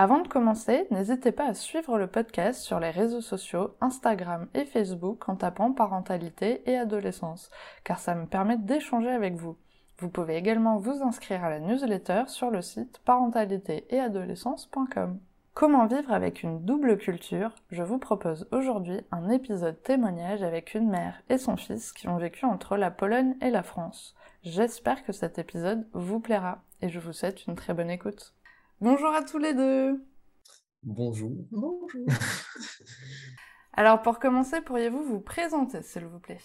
Avant de commencer, n'hésitez pas à suivre le podcast sur les réseaux sociaux, Instagram et Facebook en tapant parentalité et adolescence, car ça me permet d'échanger avec vous. Vous pouvez également vous inscrire à la newsletter sur le site parentalitéetadolescence.com. Comment vivre avec une double culture? Je vous propose aujourd'hui un épisode témoignage avec une mère et son fils qui ont vécu entre la Pologne et la France. J'espère que cet épisode vous plaira et je vous souhaite une très bonne écoute. Bonjour à tous les deux. Bonjour. Bonjour. Alors pour commencer, pourriez-vous vous présenter, s'il vous plaît?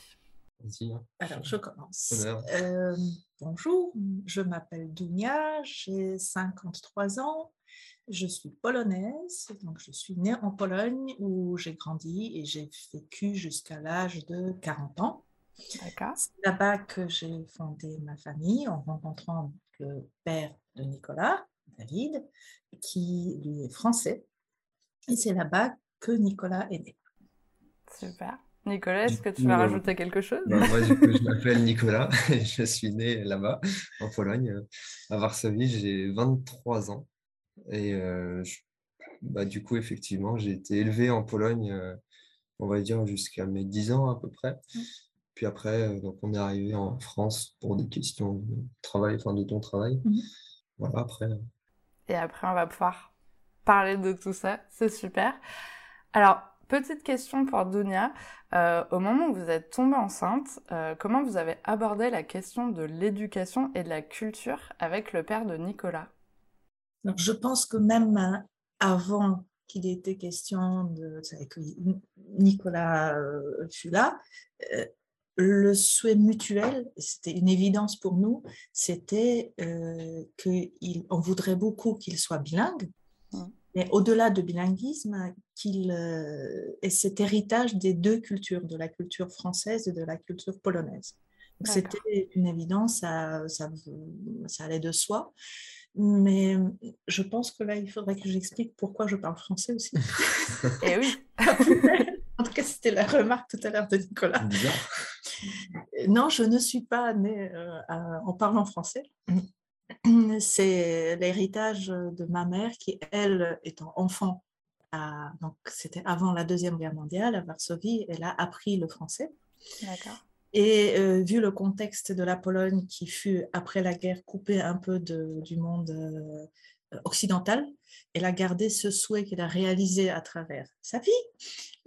Alors je commence. Euh, bonjour, je m'appelle Dunia, j'ai 53 ans, je suis polonaise, donc je suis née en Pologne où j'ai grandi et j'ai vécu jusqu'à l'âge de 40 ans. D'accord. C'est là-bas que j'ai fondé ma famille en rencontrant le père de Nicolas David, qui lui est français. Et c'est là-bas que Nicolas est né. Super. Nicolas, est-ce que tu vas rajouter quelque chose? Bah, Moi, je m'appelle Nicolas et je suis né là-bas, en Pologne, à Varsovie. J'ai 23 ans. Et euh, bah, du coup, effectivement, j'ai été élevé en Pologne, euh, on va dire, jusqu'à mes 10 ans à peu près. Mmh. Puis après, euh, donc on est arrivé en France pour des questions de travail, enfin de ton travail. Mmh. Voilà, après, et après, on va pouvoir parler de tout ça. C'est super. Alors, petite question pour Dunia. Euh, au moment où vous êtes tombée enceinte, euh, comment vous avez abordé la question de l'éducation et de la culture avec le père de Nicolas? Donc, Je pense que même euh, avant qu'il était question de que Nicolas fut là, le souhait mutuel, c'était une évidence pour nous, c'était euh, qu'on voudrait beaucoup qu'il soit bilingue, mais au-delà de bilinguisme, qu'il euh, ait cet héritage des deux cultures, de la culture française et de la culture polonaise. C'était une évidence, ça, ça, ça, allait de soi. Mais je pense que là, il faudrait que j'explique pourquoi je parle français aussi. Eh oui. en tout cas, c'était la remarque tout à l'heure de Nicolas. Non, je ne suis pas née euh, en parlant français. C'est l'héritage de ma mère qui, elle, étant enfant, donc c'était avant la Deuxième Guerre mondiale à Varsovie, elle a appris le français. D'accord. Et euh, vu le contexte de la Pologne qui fut, après la guerre, coupée un peu du monde euh, occidental, elle a gardé ce souhait qu'elle a réalisé à travers sa vie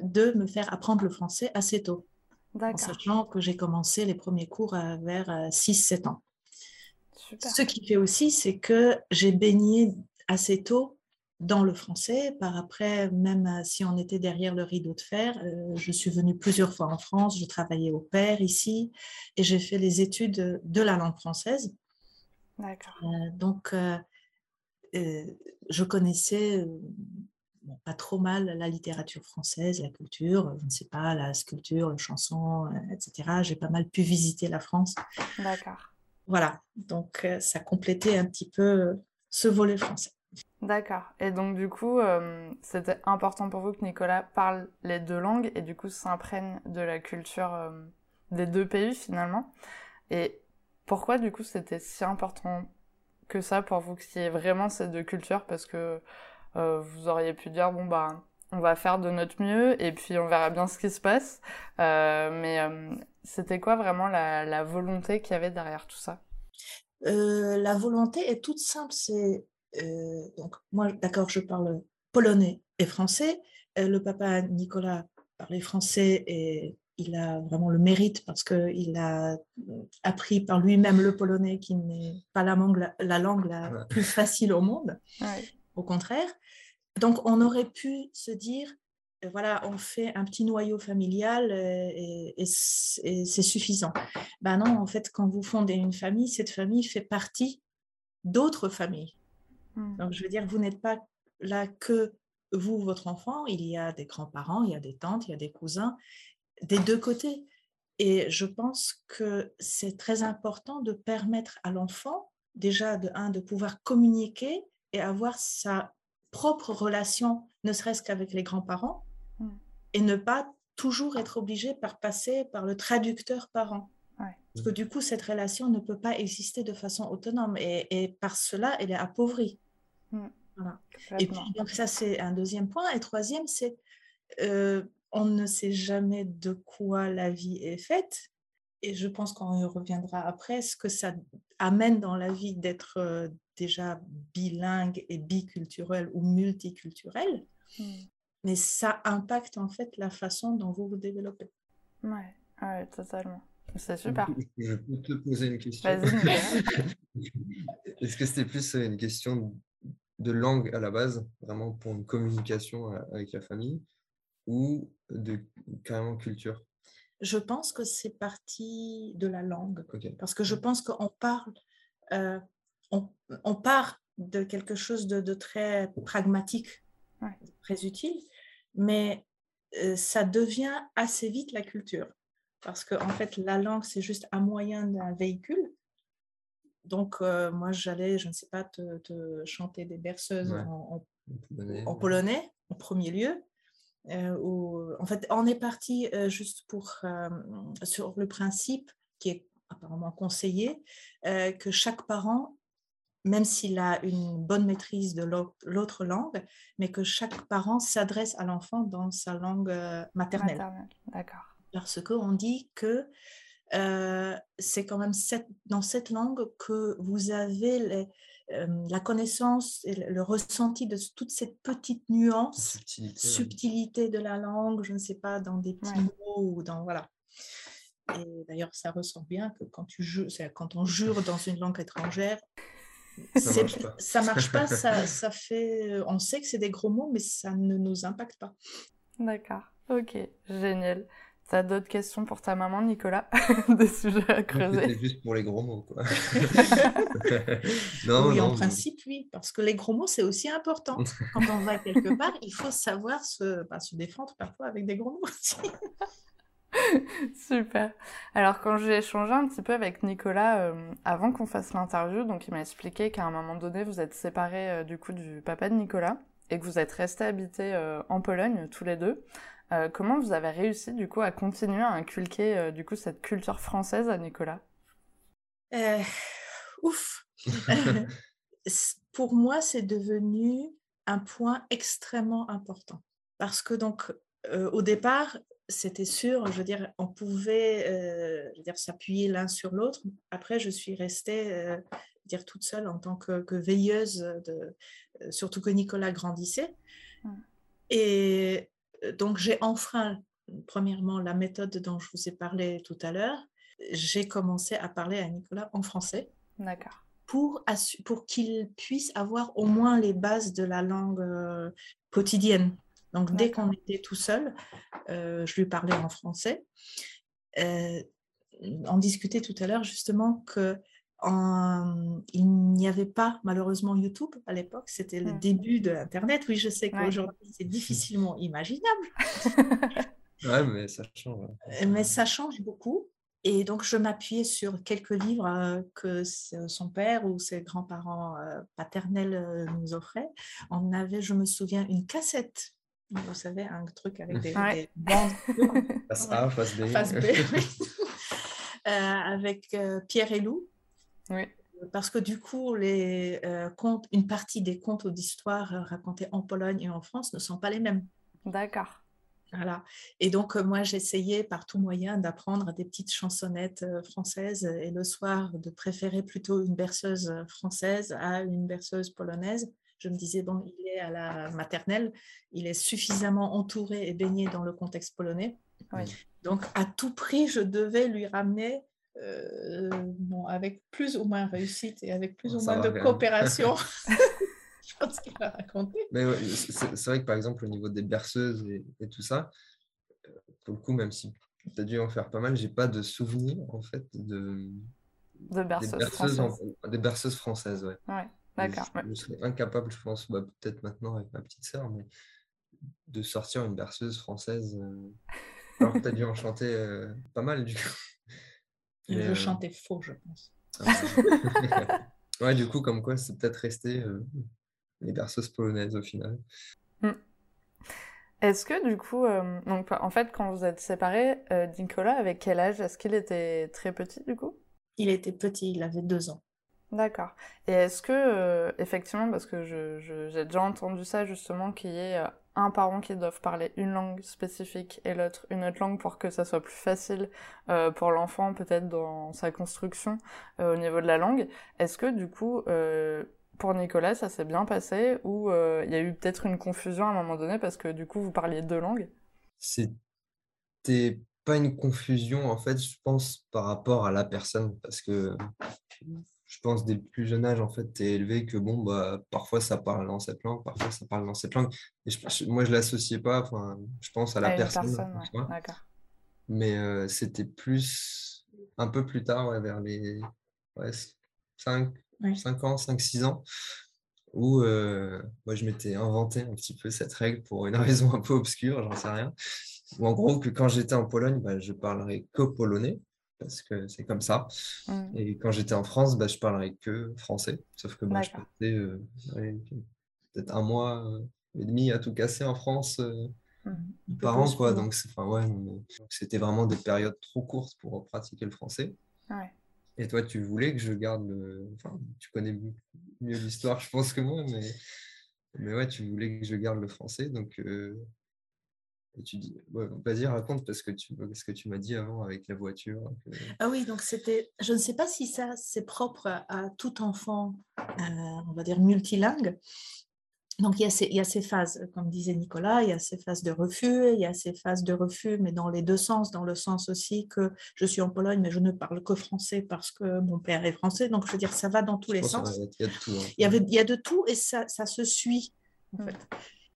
de me faire apprendre le français assez tôt en sachant que j'ai commencé les premiers cours vers 6-7 ans. Ce qui fait aussi, c'est que j'ai baigné assez tôt dans le français. Par après, même euh, si on était derrière le rideau de fer, euh, je suis venue plusieurs fois en France, je travaillais au père ici et j'ai fait les études de la langue française. D'accord. Euh, donc, je connaissais pas trop mal la littérature française, la culture, je ne sais pas, la sculpture, la chanson, euh, etc. J'ai pas mal pu visiter la France. D'accord. Voilà, donc euh, ça complétait un petit peu euh, ce volet français. D'accord. Et donc du coup, c'était important pour vous que Nicolas parle les deux langues et du coup s'imprègne de la culture des deux pays finalement. Et pourquoi du coup c'était si important que ça pour vous qu'il y ait vraiment ces deux cultures? Parce que euh, vous auriez pu dire bon bah on va faire de notre mieux et puis on verra bien ce qui se passe. Euh, mais euh, c'était quoi vraiment la, volonté qu'il y avait derrière tout ça? La volonté est toute simple. C'est donc moi, d'accord, je parle polonais et français. le papa Nicolas parlait français et il a vraiment le mérite parce qu'il a appris par lui-même le polonais qui n'est pas la langue la, langue la plus facile au monde. Au contraire. Donc, on aurait pu se dire, euh, voilà, on fait un petit noyau familial euh, et, c'est suffisant. Ben non, en fait, quand vous fondez une famille, cette famille fait partie d'autres familles. Hmm. Donc, je veux dire, vous n'êtes pas là que vous, votre enfant, il y a des grands-parents, il y a des tantes, il y a des cousins, des deux côtés. Et je pense que c'est très important de permettre à l'enfant, déjà de un, de pouvoir communiquer et avoir sa propre relation, ne serait-ce qu'avec les grands-parents, mm. et ne pas toujours être obligé par passer par le traducteur parent. Parce que du coup, cette relation ne peut pas exister de façon autonome et, par cela, elle est appauvrie. Mm. Voilà. Et puis, donc ça, c'est un deuxième point. Et troisième, c'est euh, on ne sait jamais de quoi la vie est faite. Et je pense qu'on y reviendra après, ce que ça amène dans la vie d'être euh, déjà bilingue et biculturel ou multiculturel. Mm. Mais ça impacte en fait la façon dont vous vous développez. Ouais, ouais totalement. C'est super. Je peux te poser une question. Est-ce que c'était plus euh, une question de langue à la base, vraiment pour une communication euh, avec la famille, ou de carrément culture? Je pense que c'est partie de la langue. Parce que je pense qu'on parle, euh, on, on, part de quelque chose de, très pragmatique, très utile, mais ça devient assez vite la culture parce qu'en en fait, la langue, c'est juste un moyen d'un véhicule. Donc, euh, moi, j'allais, je ne sais pas, te, chanter des berceuses en, polonais, en premier lieu. Euh, en fait, on est parti euh, juste pour, sur le principe qui est apparemment conseillé, que chaque parent, même s'il a une bonne maîtrise de l'autre langue, mais que chaque parent s'adresse à l'enfant dans sa langue maternelle. maternelle. D'accord parce qu'on dit que euh, c'est quand même dans cette langue que vous avez euh, la connaissance et le, ressenti de toute cette petite nuance, subtilité, de la langue, je ne sais pas, dans des petits mots ou dans... Voilà. Et d'ailleurs, ça ressort bien que quand, tu jures, quand on jure dans une langue étrangère, ça marche pas. Ça, marche pas ça, ça fait, euh, on sait que c'est des gros mots, mais ça ne nous impacte pas. D'accord, ok, génial. T'as d'autres questions pour ta maman, Nicolas? Des sujets à creuser C'est juste pour les gros mots, quoi. non, oui, en principe, oui, parce que les gros mots, c'est aussi important. Quand on va quelque part, il faut savoir se, bah, se défendre parfois avec des gros mots aussi. Super. Alors, quand j'ai échangé un petit peu avec Nicolas euh, avant qu'on fasse l'interview, donc il m'a expliqué qu'à un moment donné, vous êtes séparés euh, du coup du papa de Nicolas et que vous êtes restés habités euh, en Pologne tous les deux. Comment vous avez réussi du coup à continuer à inculquer du coup cette culture française à Nicolas? Ouf Pour moi, c'est devenu un point extrêmement important parce que donc au départ, c'était sûr, je veux dire, on pouvait dire s'appuyer l'un sur l'autre. Après, je suis restée dire toute seule en tant que, veilleuse de, surtout que Nicolas grandissait. Mmh. Et euh, donc j'ai enfreint premièrement la méthode dont je vous ai parlé tout à l'heure. J'ai commencé à parler à Nicolas en français. D'accord. Pour, pour qu'il puisse avoir au moins les bases de la langue euh, quotidienne. Donc dès qu'on était tout seul, euh, je lui parlais en français. on discutait tout à l'heure justement que il n'y avait pas malheureusement YouTube à l'époque, c'était le mmh. début de l'Internet. Oui, je sais qu'aujourd'hui c'est difficilement imaginable. ouais, mais ça change. Euh, mais ça change beaucoup. Et donc je m'appuyais sur quelques livres euh, que son père ou ses grands-parents euh, paternels nous offraient. On avait, je me souviens, une cassette. Vous savez, un truc avec des, bandes. Face A, face B. Face B, avec Pierre et Lou. Oui. Parce que du coup, les, euh, contes, une partie des contes d'histoire euh, racontés en Pologne et en France ne sont pas les mêmes. D'accord. Voilà. Et donc, euh, moi, j'essayais par tout moyen d'apprendre des petites chansonnettes françaises et le soir de préférer plutôt une berceuse française à une berceuse polonaise. Je me disais, bon, il est à la maternelle, il est suffisamment entouré et baigné dans le contexte polonais. Donc, à tout prix, je devais lui ramener euh, bon, avec plus ou moins réussite et avec plus ou moins de coopération. je pense qu'il va raconter. Mais c'est vrai que par exemple, au niveau des berceuses et, tout ça, euh, pour le coup, même si tu as dû en faire pas mal, j'ai pas de souvenir en fait de, de berceuses, des berceuses, françaises. des berceuses françaises. Ouais. ouais d'accord. Je, serais incapable, je pense, bah, peut-être maintenant avec ma petite sœur, mais de sortir une berceuse française. Euh, Alors que tu as dû en chanter euh, pas mal, du coup. Je Mais, euh, chantais faux, je pense. ah, ouais, du coup, comme quoi, c'est peut-être resté euh, les berceuses polonaises au final. Est-ce que du coup, euh, donc en fait, quand vous êtes séparés, euh, Nicolas, avec quel âge? Est-ce qu'il était très petit du coup? Il était petit, il avait deux ans. D'accord. Et est-ce que, euh, effectivement, parce que je, je- j'ai déjà entendu ça justement, qu'il y ait euh, un parent qui doive parler une langue spécifique et l'autre une autre langue pour que ça soit plus facile euh, pour l'enfant, peut-être dans sa construction au niveau de la langue. Est-ce que du coup, pour Nicolas, ça s'est bien passé ou il y a eu peut-être une confusion à un moment donné parce que du coup, vous parliez deux langues? C'était pas une confusion, en fait, je pense, par rapport à la personne, parce que je pense dès le plus jeune âge, en fait, tu es élevé que bon, bah, parfois ça parle dans cette langue, parfois ça parle dans cette langue. Et je- je- moi, je l'associais pas, enfin, je pense à la À personne, personne, en ouais. soi. D'accord. mais euh, c'était plus un peu plus tard, ouais, vers les ouais, 5, Oui. 5 ans, 5-6 ans, où euh, moi, je m'étais inventé un petit peu cette règle pour une raison un peu obscure, j'en sais rien. Ou en gros, que quand j'étais en Pologne, bah, je parlerais que polonais, parce que c'est comme ça. Mm. Et quand j'étais en France, bah, je parlerais que français. Sauf que bah, je passais euh, ouais, peut-être un mois euh, et demi à tout casser en France euh, peu par an, quoi. Donc, ouais, c'était vraiment des périodes trop courtes pour pratiquer le français. Ouais. Et toi, tu voulais que je garde le... Enfin, tu connais mieux mieux l'histoire, je pense, que moi, mais... mais ouais, tu voulais que je garde le français. Donc, euh, et tu dis... ouais, vas-y, raconte parce que tu... ce que tu m'as dit avant avec la voiture. que- Ah oui, donc c'était, je ne sais pas si ça c'est propre à, tout enfant, euh, on va dire multilingue. Donc il y, a ces, il y a ces phases, comme disait Nicolas, il y a ces phases de refus, il y a ces phases de refus, mais dans les deux sens, dans le sens aussi que je suis en Pologne, mais je ne parle que français parce que mon père est français. Donc je veux dire, ça va dans tous je les sens. Il y a de tout. hein. Il y, avait, il y a de tout et ça, ça se suit, en Mm. fait.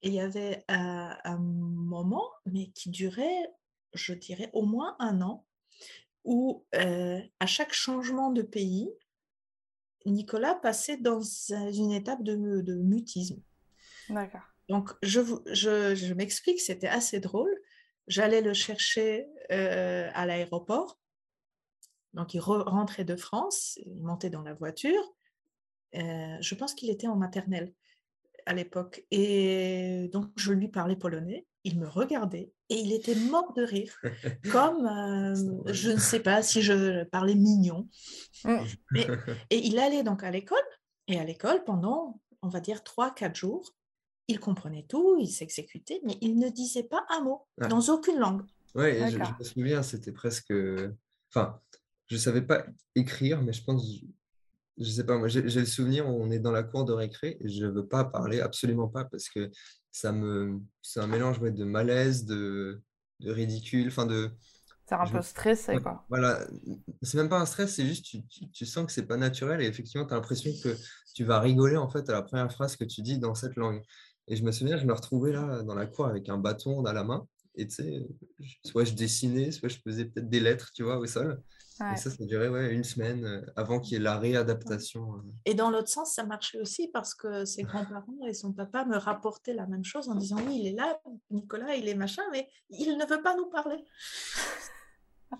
Et il y avait euh, un moment, mais qui durait, je dirais, au moins un an, où euh, à chaque changement de pays, Nicolas passait dans un- une étape de, de mutisme. D'accord. Donc, je, vous- je, je m'explique, c'était assez drôle. J'allais le chercher euh, à l'aéroport. Donc, il re- rentrait de France, il montait dans la voiture. Euh, je pense qu'il était en maternelle à l'époque. Et donc, je lui parlais polonais. Il me regardait et il était mort de rire, comme euh, je ne sais pas si je parlais mignon. Mm. Mais- et il allait donc à l'école. Et à l'école, pendant, on va dire, 3-4 jours, il comprenait tout, il s'exécutait, mais il ne disait pas un mot, Ah. dans aucune langue. Ouais, et je, je me souviens, c'était presque. Enfin, je savais pas écrire, mais je pense. Je sais pas, moi, j'ai le souvenir, on est dans la cour de récré et je veux pas parler, absolument pas, parce que ça me. C'est un mélange ouais, de malaise, de, de ridicule, enfin de. C'est un Je- peu stressé, quoi. Voilà, c'est même pas un stress, c'est juste tu, tu, tu sens que c'est pas naturel et effectivement tu as l'impression que tu vas rigoler en fait à la première phrase que tu dis dans cette langue. Et je me souviens, je me retrouvais là dans la cour avec un bâton à la main et tu sais, soit je dessinais, soit je faisais peut-être des lettres, tu vois, au sol. Ouais. Et ça, ça durait ouais, une semaine euh, avant qu'il y ait la réadaptation. euh. Et dans l'autre sens, ça marchait aussi parce que ses grands-parents et son papa me rapportaient la même chose en disant oui, il est là, Nicolas, il est machin, mais il ne veut pas nous parler.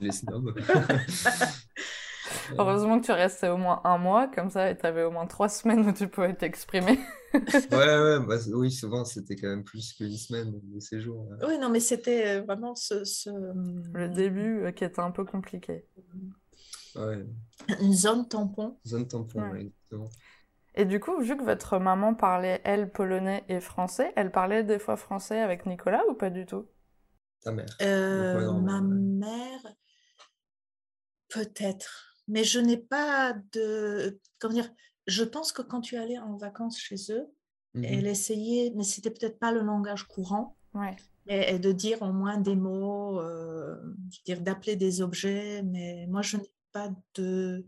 Les snobs. Heureusement que tu restais au moins un mois, comme ça, et t'avais au moins trois semaines où tu pouvais t'exprimer. Ouais, ouais, bah, oui, souvent c'était quand même plus qu'une semaine de séjour. ouais. Oui, non, mais c'était euh, vraiment ce, ce, Le début euh, qui était un peu compliqué. Ouais, une zone tampon. zone tampon, Ouais. exactement. Et du coup, vu que votre maman parlait, elle, polonais et français, elle parlait des fois français avec Nicolas ou pas du tout? Ta mère. Euh, ouais, ma mère, peut-être, mais je n'ai pas de. Comment dire Je pense que quand tu allais en vacances chez eux, Mhm. elle essayait, mais c'était peut-être pas le langage courant, Ouais. et, et de dire au moins des mots, euh, dire d'appeler des objets, mais moi je n'ai pas de,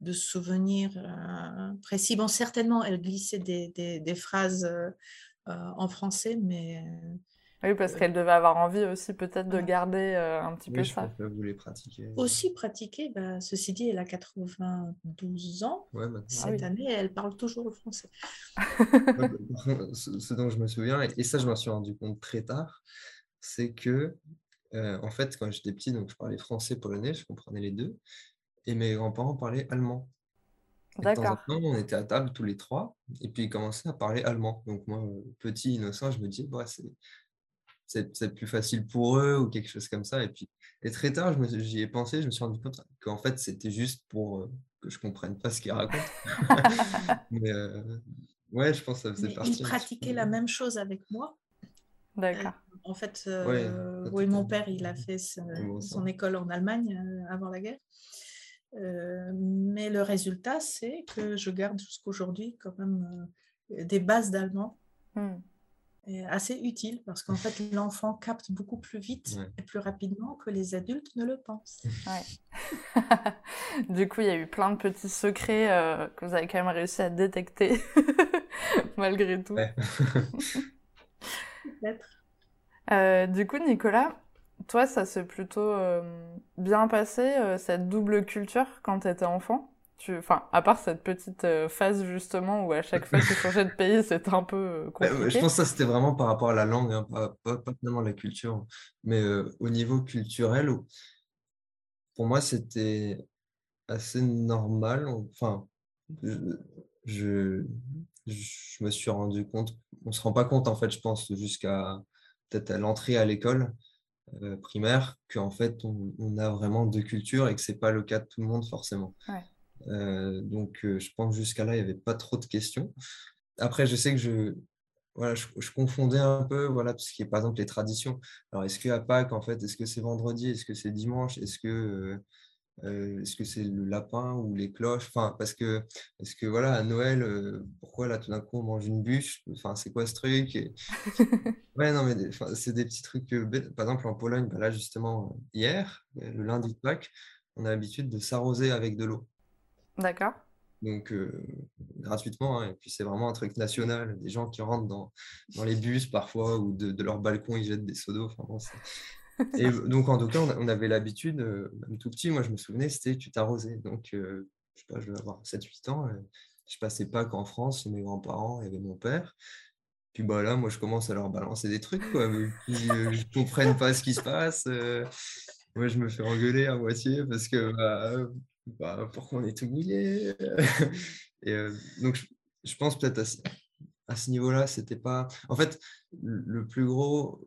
de souvenirs euh, précis. Bon, certainement, elle glissait des, des, des phrases euh, euh, en français, mais Oui, parce Euh, qu'elle devait avoir envie aussi peut-être de garder euh, un petit peu je ça. pense que vous les pratiquez. aussi pratiquer. Bah, ceci dit, elle a 92 ans. Ouais, maintenant. Cette oui. année, elle parle toujours le français. Bah, ce, ce dont je me souviens, et, et ça je m'en suis rendu compte très tard, c'est que en fait, quand j'étais petit, donc je parlais français, polonais, je comprenais les deux. Et mes grands-parents parlaient allemand. D'accord. on était à table tous les trois, et puis ils commençaient à parler allemand. Donc moi, petit, innocent, je me disais, bah, c'est plus facile pour eux ou quelque chose comme ça. Et puis et très tard, j'y ai pensé, je me suis rendu compte qu'en fait, c'était juste pour euh, que je comprenne pas ce qu'ils racontent. Mais euh, ouais, je pense que ça faisait partie. Ils pratiquaient la même chose avec moi. D'accord. Euh, en fait, oui, mon père, il a fait son école en Allemagne avant la guerre. Euh, mais le résultat, c'est que je garde jusqu'aujourd'hui quand même euh, des bases d'allemand. Hmm. Assez utile parce qu'en fait, l'enfant capte beaucoup plus vite et plus rapidement que les adultes ne le pensent. Ouais. du coup, il y a eu plein de petits secrets euh, que vous avez quand même réussi à détecter malgré tout. Peut-être. du coup, Nicolas, toi, ça s'est plutôt euh, bien passé, euh, cette double culture, quand tu étais enfant? Tu... Enfin, à part cette petite euh, phase, justement, où à chaque fois que tu changeais de pays, c'était un peu compliqué. je pense que ça, c'était vraiment par rapport à la langue, hein, pas, pas, tellement la culture. Mais au niveau culturel, pour moi, c'était assez normal. Enfin, je, je, me suis rendu compte, on ne se rend pas compte, en fait, je pense, jusqu'à peut-être à l'entrée à l'école euh, primaire qu'en fait on, a vraiment deux cultures et que c'est pas le cas de tout le monde forcément. Euh, donc euh, je pense jusqu'à là il n'y avait pas trop de questions. Après je sais que je voilà, je, confondais un peu voilà, tout ce qui est par exemple les traditions. Alors, est-ce qu'à Pâques, en fait, est-ce que c'est vendredi, est-ce que c'est dimanche, est-ce que euh, est-ce que c'est le lapin ou les cloches? Enfin, parce que, est-ce que voilà, à Noël, euh, pourquoi là tout d'un coup on mange une bûche? Enfin, c'est quoi ce truc? Ouais, non, mais c'est des petits trucs. par exemple, en Pologne, bah là justement, hier, le lundi de Pâques, on a l'habitude de s'arroser avec de l'eau. D'accord. Donc, euh, gratuitement. Hein, et puis, c'est vraiment un truc national. Des gens qui rentrent dans, dans les bus parfois ou de, de leur balcon, ils jettent des seaux d'eau. Enfin, bon, et donc, en tout cas, on avait l'habitude, euh, même tout petit, moi je me souvenais, c'était tu t'arrosais. Donc, euh, je sais pas, je devais avoir 7-8 ans. Euh, je passais pas qu'en France, chez mes grands-parents, il y avait mon père. Puis bah, là, moi je commence à leur balancer des trucs, quoi. Mais puis, je ne comprenne pas ce qui se passe. moi je me fais engueuler à moitié parce que bah, bah, pourquoi on est tout mouillé Et donc, je, pense peut-être à, à, ce niveau-là, c'était pas. En fait, le plus gros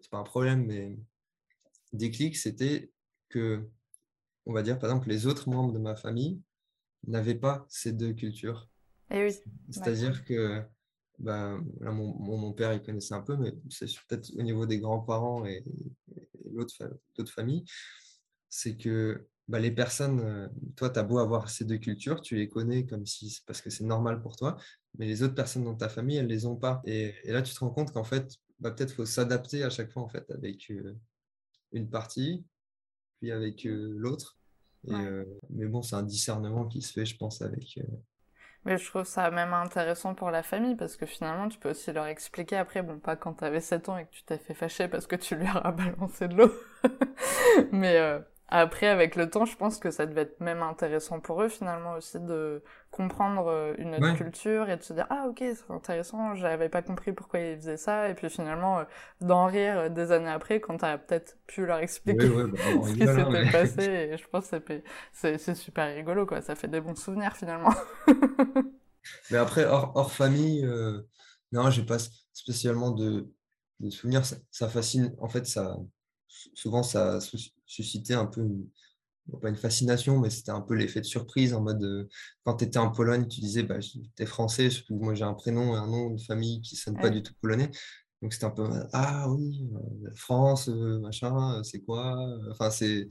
c'est pas un problème, mais déclic, c'était que, on va dire, par exemple, les autres membres de ma famille n'avaient pas ces deux cultures. Et eh oui. C'est-à-dire que ben, mon, père, il connaissait un peu, mais c'est peut-être au niveau des grands-parents et, d'autres familles, c'est que bah, les personnes, euh, toi, tu as beau avoir ces deux cultures, tu les connais comme si parce que c'est normal pour toi, mais les autres personnes dans ta famille, elles ne les ont pas. Et, et là, tu te rends compte qu'en fait, bah, peut-être faut s'adapter à chaque fois en fait avec euh, une partie, puis avec euh, l'autre. Euh, mais bon, c'est un discernement qui se fait, je pense, avec. Mais je trouve ça même intéressant pour la famille parce que finalement, tu peux aussi leur expliquer après, bon, pas quand tu avais 7 ans et que tu t'es fait fâcher parce que tu lui as balancé de l'eau, mais après, avec le temps, je pense que ça devait être même intéressant pour eux finalement aussi de comprendre euh, une autre culture et de se dire ah ok c'est intéressant, j'avais pas compris pourquoi ils faisaient ça. Et puis finalement euh, d'en rire euh, des années après quand t'as peut-être pu leur expliquer bah, ce qui s'était passé. Et je pense que c'est super rigolo quoi, ça fait des bons souvenirs finalement. Mais après hors, hors famille, non j'ai pas spécialement de, de souvenirs, ça, ça fascine en fait ça souvent ça suscitait un peu, pas une fascination, mais c'était un peu l'effet de surprise en mode euh, quand tu étais en Pologne, tu disais bah, tu es français, surtout moi j'ai un prénom et un nom de famille qui ne sonne pas du tout polonais. Donc c'était un peu ah oui, euh, France, euh, machin, c'est quoi Enfin, c'est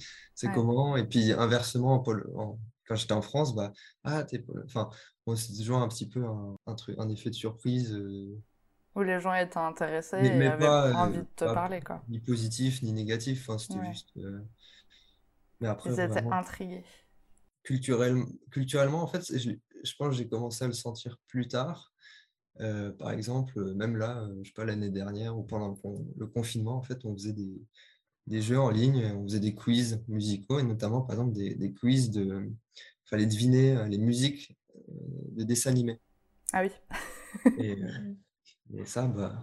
comment? Et puis inversement, en, quand j'étais en France, bah ah, t'es. Enfin, c'est toujours un petit peu un, truc, un effet de surprise. Où les gens étaient intéressés et avaient envie de te parler. Quoi. Ni positif, ni négatif. Enfin, c'était juste. Euh, mais après, Ils étaient intrigués. Culturel... Culturellement, en fait, je, je pense que j'ai commencé à le sentir plus tard. Euh, par exemple, même là, euh, je sais pas, l'année dernière ou pendant le confinement, en fait, on faisait des, des, jeux en ligne, on faisait des quiz musicaux et notamment, par exemple, des, des quiz de. Il fallait deviner les musiques de dessins animés. Ah oui. et, Et ça, bah,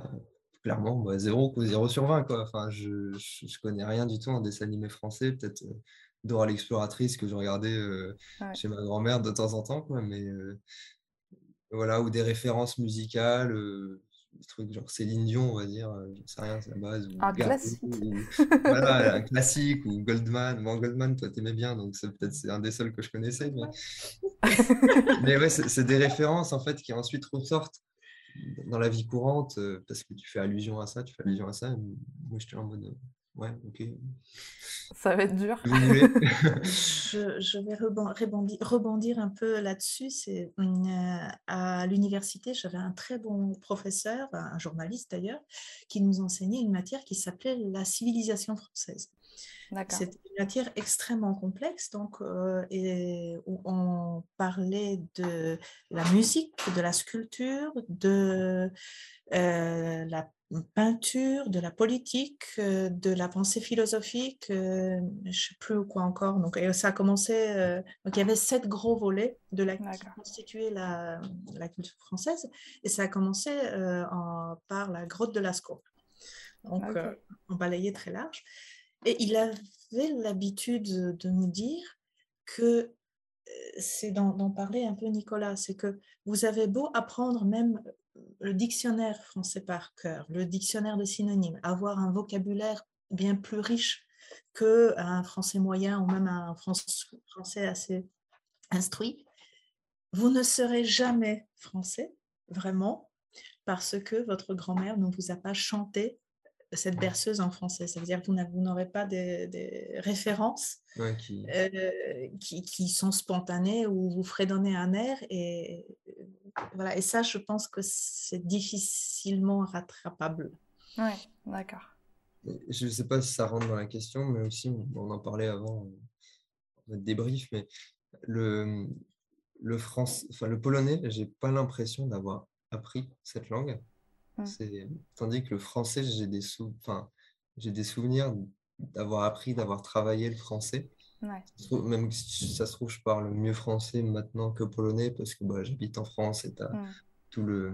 clairement, bah, 0 0 sur 20. Quoi. Enfin, je ne connais rien du tout en dessin animé français. Peut-être euh, Dora l'exploratrice que je regardais euh, chez ma grand-mère de temps en temps. Quoi, mais voilà, ou des références musicales des trucs genre Céline Dion, on va dire, je sais rien, c'est la base. un classique. voilà, un classique, ou Goldman. Bon, Goldman, toi, t'aimais bien, donc c'est peut-être c'est un des seuls que je connaissais. Mais, mais ouais, c'est des références, en fait, qui ensuite ressortent dans la vie courante, euh, parce que tu fais allusion à ça, tu fais allusion à ça. Moi, j'étais en mode, ouais, ok. Ça va être dur. je, je, vais rebondir, rebondir un peu là-dessus. C'est euh, à l'université, j'avais un très bon professeur, un journaliste d'ailleurs, qui nous enseignait une matière qui s'appelait la civilisation française. C'était une matière extrêmement complexe, donc, euh, et où on parlait de la musique, de la sculpture, de euh, la peinture, de la politique, euh, de la pensée philosophique, je ne sais plus quoi encore. Donc, et ça a commencé, donc il y avait sept gros volets de la, qui constituaient la, la, culture française, et ça a commencé en, par la grotte de Lascaux. Donc, on balayait très large. Et il avait l'habitude de nous dire que c'est d'en parler un peu Nicolas, c'est que vous avez beau apprendre même le dictionnaire français par cœur, le dictionnaire de synonymes, avoir un vocabulaire bien plus riche qu'un français moyen ou même un français assez instruit, vous ne serez jamais français, vraiment, parce que votre grand-mère ne vous a pas chanté cette berceuse en français. Ça veut dire que vous n'aurez pas des, références euh, qui... qui... sont spontanées ou vous ferez donner un air. Et, voilà. et ça, je pense que c'est difficilement rattrapable. Oui, d'accord. Je ne sais pas si ça rentre dans la question, mais aussi, on en parlait avant, notre débrief, mais le, le, France, enfin, le polonais, j'ai pas l'impression d'avoir appris cette langue. Mmh. Tandis que le français, j'ai des, sou... enfin, des souvenirs d'avoir appris, d'avoir travaillé le français. Même si ça se trouve, je parle mieux français maintenant que polonais parce que bah, j'habite en France et tu as mmh. tout le.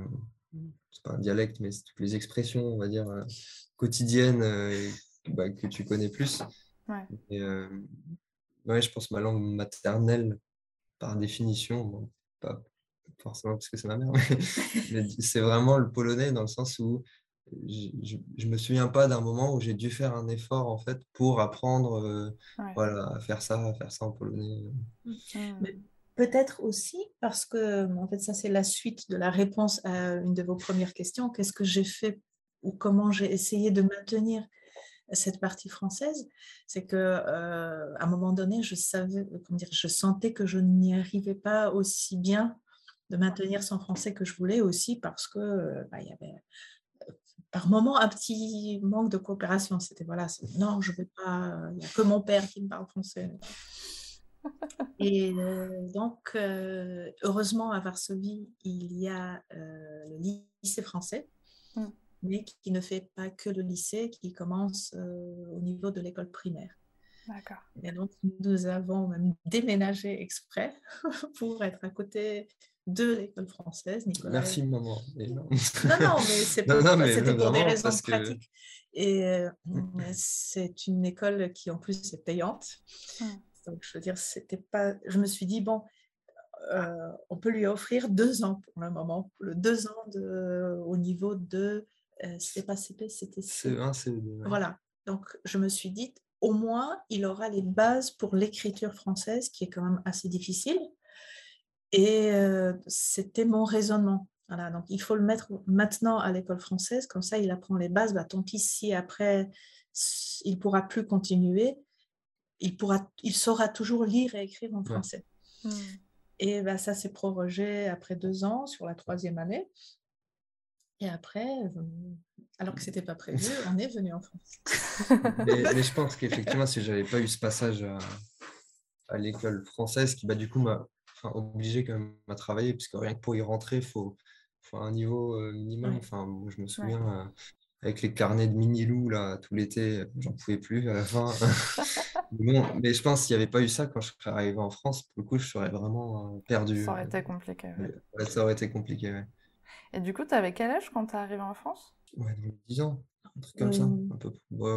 C'est pas un dialecte, mais c'est toutes les expressions, on va dire, euh, quotidiennes euh, bah, que tu connais plus. Ouais. Et, euh, ouais, je pense ma langue maternelle, par définition, pas, forcément parce que c'est ma mère, mais, c'est vraiment le polonais dans le sens où je ne me souviens pas d'un moment où j'ai dû faire un effort en fait pour apprendre euh, voilà, à faire ça, à faire ça en polonais. Peut-être aussi parce que en fait ça c'est la suite de la réponse à une de vos premières questions. Qu'est-ce que j'ai fait ou comment j'ai essayé de maintenir cette partie française, c'est que euh, à un moment donné, je savais, comment dire, je sentais que je n'y arrivais pas aussi bien de maintenir son français que je voulais aussi parce que euh, bah, il y avait euh, par moment un petit manque de coopération. C'était voilà, non, je ne veux pas, il n'y a que mon père qui me parle français. Et euh, donc, heureusement, à Varsovie, il y a le lycée français, mmh. mais qui ne fait pas que le lycée, qui commence au niveau de l'école primaire. D'accord. Et donc, nous avons même déménagé exprès pour être à côté de l'école française, Nicolas. Merci, maman. non. non, mais c'est pour, c'était pour des raisons pratiques. Et euh, c'est une école qui, en plus, est payante. Donc, je veux dire, c'était pas. Je me suis dit, bon, euh, on peut lui offrir deux ans pour le moment. Le deux ans de, au niveau de. Euh, c'était pas CP, c'était C1, C2. Voilà. Donc, je me suis dit, au moins, il aura les bases pour l'écriture française, qui est quand même assez difficile. Et c'était mon raisonnement. Voilà, donc il faut le mettre maintenant à l'école française, comme ça il apprend les bases. Bah, tant pis si après il pourra plus continuer, il, pourra, il saura toujours lire et écrire en français. Mmh. Et bah, ça s'est prorogé après deux ans sur la troisième année. Et après, alors que ce n'était pas prévu, on est venu en France. mais, je pense qu'effectivement, si je n'avais pas eu ce passage à, à l'école française, qui bah, du coup m'a obligé quand même à travailler, parce que rien que pour y rentrer, il faut, faut, un niveau euh, minimum. Enfin, je me souviens, euh, avec les carnets de mini-loup, là, tout l'été, j'en pouvais plus à la fin. mais, mais je pense qu'il n'y avait pas eu ça quand je serais arrivé en France, pour le coup, je serais vraiment euh, perdu. Ça aurait été compliqué. ça aurait été compliqué, Et du coup, tu avais quel âge quand tu es arrivé en France? Ouais, dans les 10 ans, un truc comme ça, un peu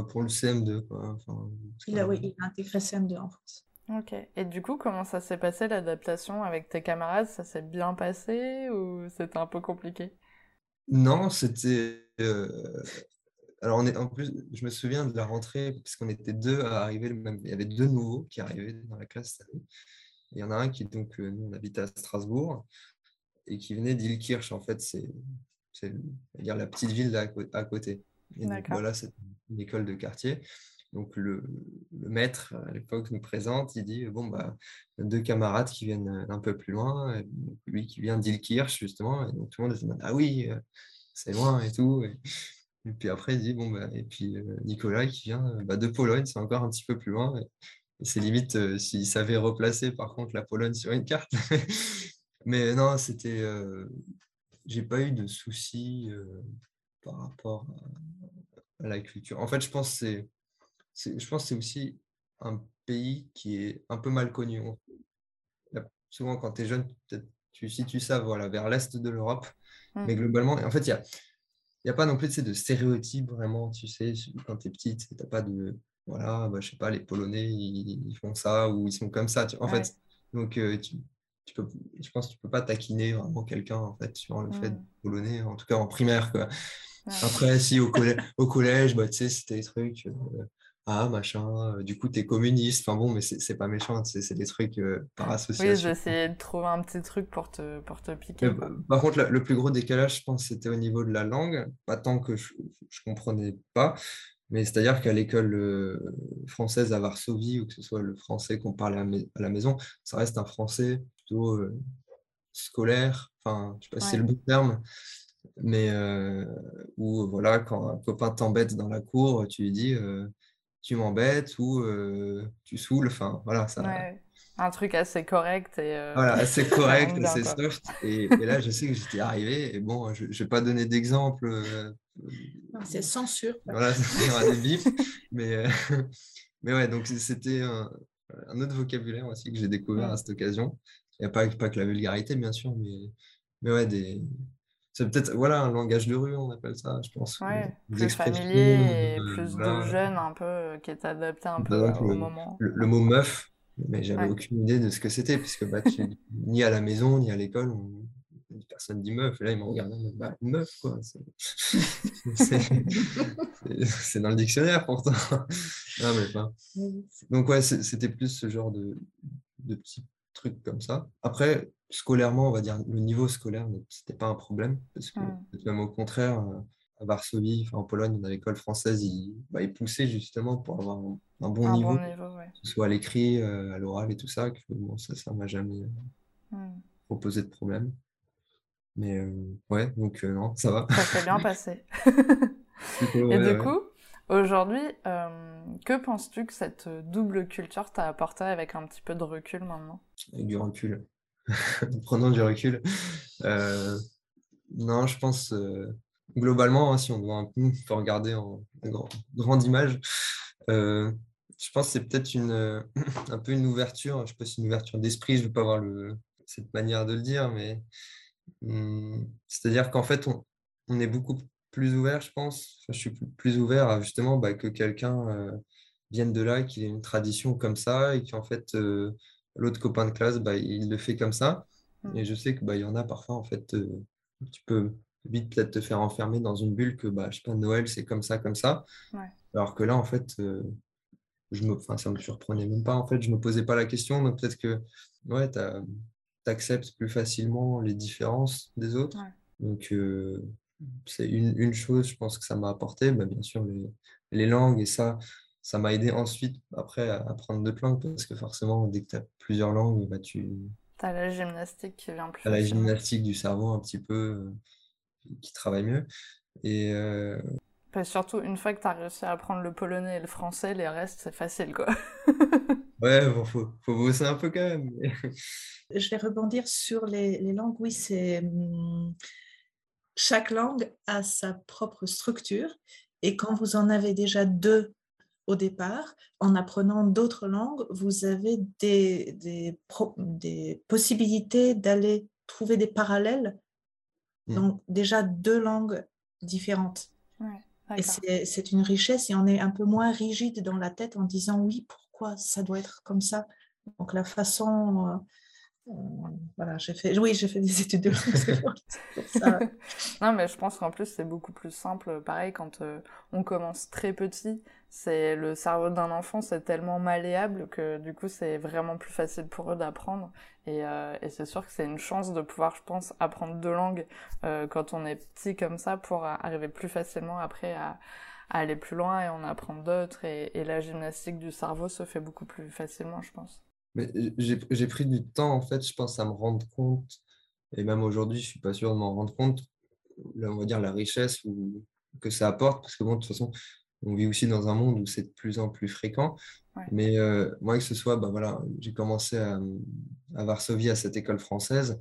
pour le CM2. Quoi. Enfin, il, a, oui, il a intégré CM2 en France. Ok. Et du coup, comment ça s'est passé l'adaptation avec tes camarades? Ça s'est bien passé ou c'était un peu compliqué? Non, c'était. Alors, on est, en plus, je me souviens de la rentrée, puisqu'on était deux à arriver le même. Il y avait deux nouveaux qui arrivaient dans la classe Il y en a un qui, donc, nous, on habitait à Strasbourg et qui venait d'Ilkirch. En fait, c'est dire la petite ville à côté. Et donc, voilà, c'est une école de quartier. Donc le, maître à l'époque nous présente, il dit bon bah deux camarades qui viennent un peu plus loin, lui qui vient d'Ilkirch justement, et donc tout le monde dit ah oui euh, c'est loin et tout. Et, puis après il dit bon bah et puis euh, Nicolas qui vient bah, de Pologne, c'est encore un petit peu plus loin. Et, c'est limite euh, s'il savait replacer par contre la Pologne sur une carte. Mais non, c'était j'ai pas eu de soucis par rapport à, la culture. En fait, je pense que c'est, je pense c'est aussi un pays qui est un peu mal connu. Souvent, quand tu es jeune, tu situes ça voilà, vers l'est de l'Europe. Mmh. Mais globalement, en fait, il n'y a, y a pas non plus de stéréotypes vraiment. Tu sais, quand tu es petite, tu n'as pas de. Voilà, bah, je sais pas, les Polonais, ils, font ça ou ils sont comme ça. en fait, donc, tu, tu peux, je pense que tu peux pas taquiner vraiment quelqu'un en fait sur le fait de polonais, en tout cas en primaire. Quoi. Après, si au, collège, au collège, bah, tu sais, c'était des trucs, euh, ah machin, euh, du coup, tu es communiste. Enfin bon, mais c'est pas méchant, c'est des trucs euh, par association. Oui, j'essayais de trouver un petit truc pour te, pour te piquer. par contre, le plus gros décalage, je pense, c'était au niveau de la langue. Pas tant que je, je comprenais pas, mais c'est-à-dire qu'à l'école euh, française à Varsovie, ou que ce soit le français qu'on parle à, la maison, ça reste un français plutôt euh, scolaire, enfin, je sais pas si c'est le bon terme, mais euh, où voilà, quand un copain t'embête dans la cour, tu lui dis tu m'embêtes ou tu saoules, enfin voilà, ça. Un truc assez correct et. Voilà, assez correct, assez soft. Et, et, là, je sais que j'étais arrivé, et bon, je ne vais pas donner d'exemple c'est censure. Voilà, c'est des bips. mais, euh, mais ouais, donc c'était un, autre vocabulaire aussi que j'ai découvert à cette occasion. Il n'y a pas, pas que la vulgarité, bien sûr, mais, mais ouais, des... c'est peut-être voilà, un langage de rue, on appelle ça, je pense. Ouais, plus familier et euh, plus de jeunes un peu, euh, qui est adapté un peu au moment. Le, mot meuf, mais j'avais aucune idée de ce que c'était, puisque bah, ni à la maison, ni à l'école, on personne dit meuf. Et là, ils m'ont regardé, bah, meuf, quoi. C'est dans le dictionnaire pourtant. non, mais pas. Donc, ouais, c'était plus ce genre de, de petits trucs comme ça. Après, scolairement, on va dire, le niveau scolaire, c'était pas un problème. Parce que, même au contraire, euh, à Varsovie, en Pologne, dans l'école française, ils, bah, ils, poussaient justement pour avoir un, bon niveau, que ce soit à l'écrit, euh, à l'oral et tout ça, que bon, ça ne m'a jamais euh, proposé de problème. Mais euh, ouais, donc euh, non, ça va. Ça s'est bien passé. Et du coup, aujourd'hui, euh, que penses-tu que cette double culture t'a apporté avec un petit peu de recul maintenant? Avec du recul. Prenons du recul. non, je pense globalement, hein, si on doit un peu regarder en, grande image, je pense que c'est peut-être une, un peu une ouverture, je sais pas si une ouverture d'esprit, je ne veux pas avoir cette manière de le dire, mais Mmh, c'est-à-dire qu'en fait, on, est beaucoup plus ouvert, je pense. je suis plus ouvert à justement bah, que quelqu'un euh, vienne de là, qu'il ait une tradition comme ça et qu'en fait, euh, l'autre copain de classe, bah, il le fait comme ça. Mmh. Et je sais qu'il bah, y en a parfois, en fait, euh, tu peux vite peut-être te faire enfermer dans une bulle que, bah, je sais pas, Noël, c'est comme ça, comme ça. Alors que là, en fait, je me, ça me surprenait même pas. En fait, je me posais pas la question. Donc peut-être que ouais, tu acceptes plus facilement les différences des autres. Donc, euh, c'est une, une, chose, je pense que ça m'a apporté. Bah, bien sûr, les, les, langues, et ça, ça m'a aidé ensuite, après, à apprendre d'autres langues, parce que forcément, dès que tu as plusieurs langues, bah, tu... Tu as la gymnastique qui vient plus. Tu as la gymnastique du cerveau un petit peu, euh, qui travaille mieux. Et. Euh, surtout, une fois que tu as réussi à apprendre le polonais et le français, les restes, c'est facile, quoi. ouais, bon, faut, faut bosser un peu quand même. Je vais rebondir sur les, les langues. Oui, c'est. Chaque langue a sa propre structure. Et quand vous en avez déjà deux au départ, en apprenant d'autres langues, vous avez des, des, des possibilités d'aller trouver des parallèles. Mmh. Donc, déjà deux langues différentes et c'est une richesse et on est un peu moins rigide dans la tête en disant oui, pourquoi ça doit être comme ça? Donc la façon euh, voilà, j'ai fait, oui, j'ai fait des études de langue, non, mais je pense qu'en plus, c'est beaucoup plus simple. Pareil, quand euh, on commence très petit, c'est le cerveau d'un enfant, c'est tellement malléable que du coup, c'est vraiment plus facile pour eux d'apprendre. Et, euh, et c'est sûr que c'est une chance de pouvoir, je pense, apprendre deux langues euh, quand on est petit comme ça pour arriver plus facilement après à, à aller plus loin et en apprendre d'autres. Et, et la gymnastique du cerveau se fait beaucoup plus facilement, je pense. Mais j'ai pris du temps, en fait, je pense, à me rendre compte, et même aujourd'hui, je ne suis pas sûr de m'en rendre compte, là, on va dire la richesse ou, que ça apporte, parce que bon, de toute façon, on vit aussi dans un monde où c'est de plus en plus fréquent. Mais euh, moi, que ce soit, bah, voilà, j'ai commencé à, à, Varsovie, à cette école française.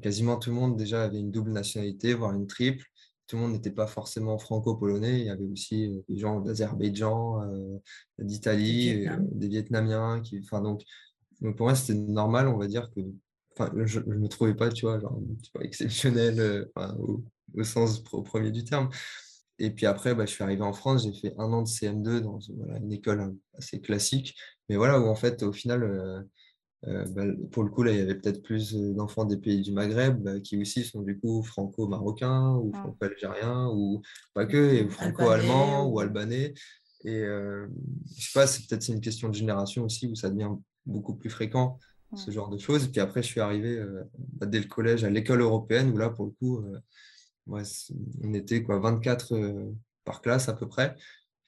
Quasiment tout le monde déjà avait une double nationalité, voire une triple. Tout le monde n'était pas forcément franco-polonais. Il y avait aussi euh, des gens d'Azerbaïdjan, euh, d'Italie, des Vietnamiens. Qui, enfin, donc, donc pour moi, c'était normal, on va dire que. Enfin, je ne me trouvais pas, tu vois, genre, exceptionnel euh, au, sens premier du terme. Et puis après, bah, je suis arrivé en France, j'ai fait un an de CM2 dans une école assez classique, mais voilà, où en fait, au final, euh, euh, bah, pour le coup, là, il y avait peut-être plus d'enfants des pays du Maghreb bah, qui aussi sont du coup franco-marocains ou franco-algériens ou pas que, franco-allemands ou albanais. Et je sais pas, c'est peut-être une question de génération aussi où ça devient beaucoup plus fréquent, ce genre de choses. Puis après, je suis arrivé euh, bah, dès le collège à l'école européenne, où là, pour le coup, euh, on était quoi, 24 euh, par classe à peu près.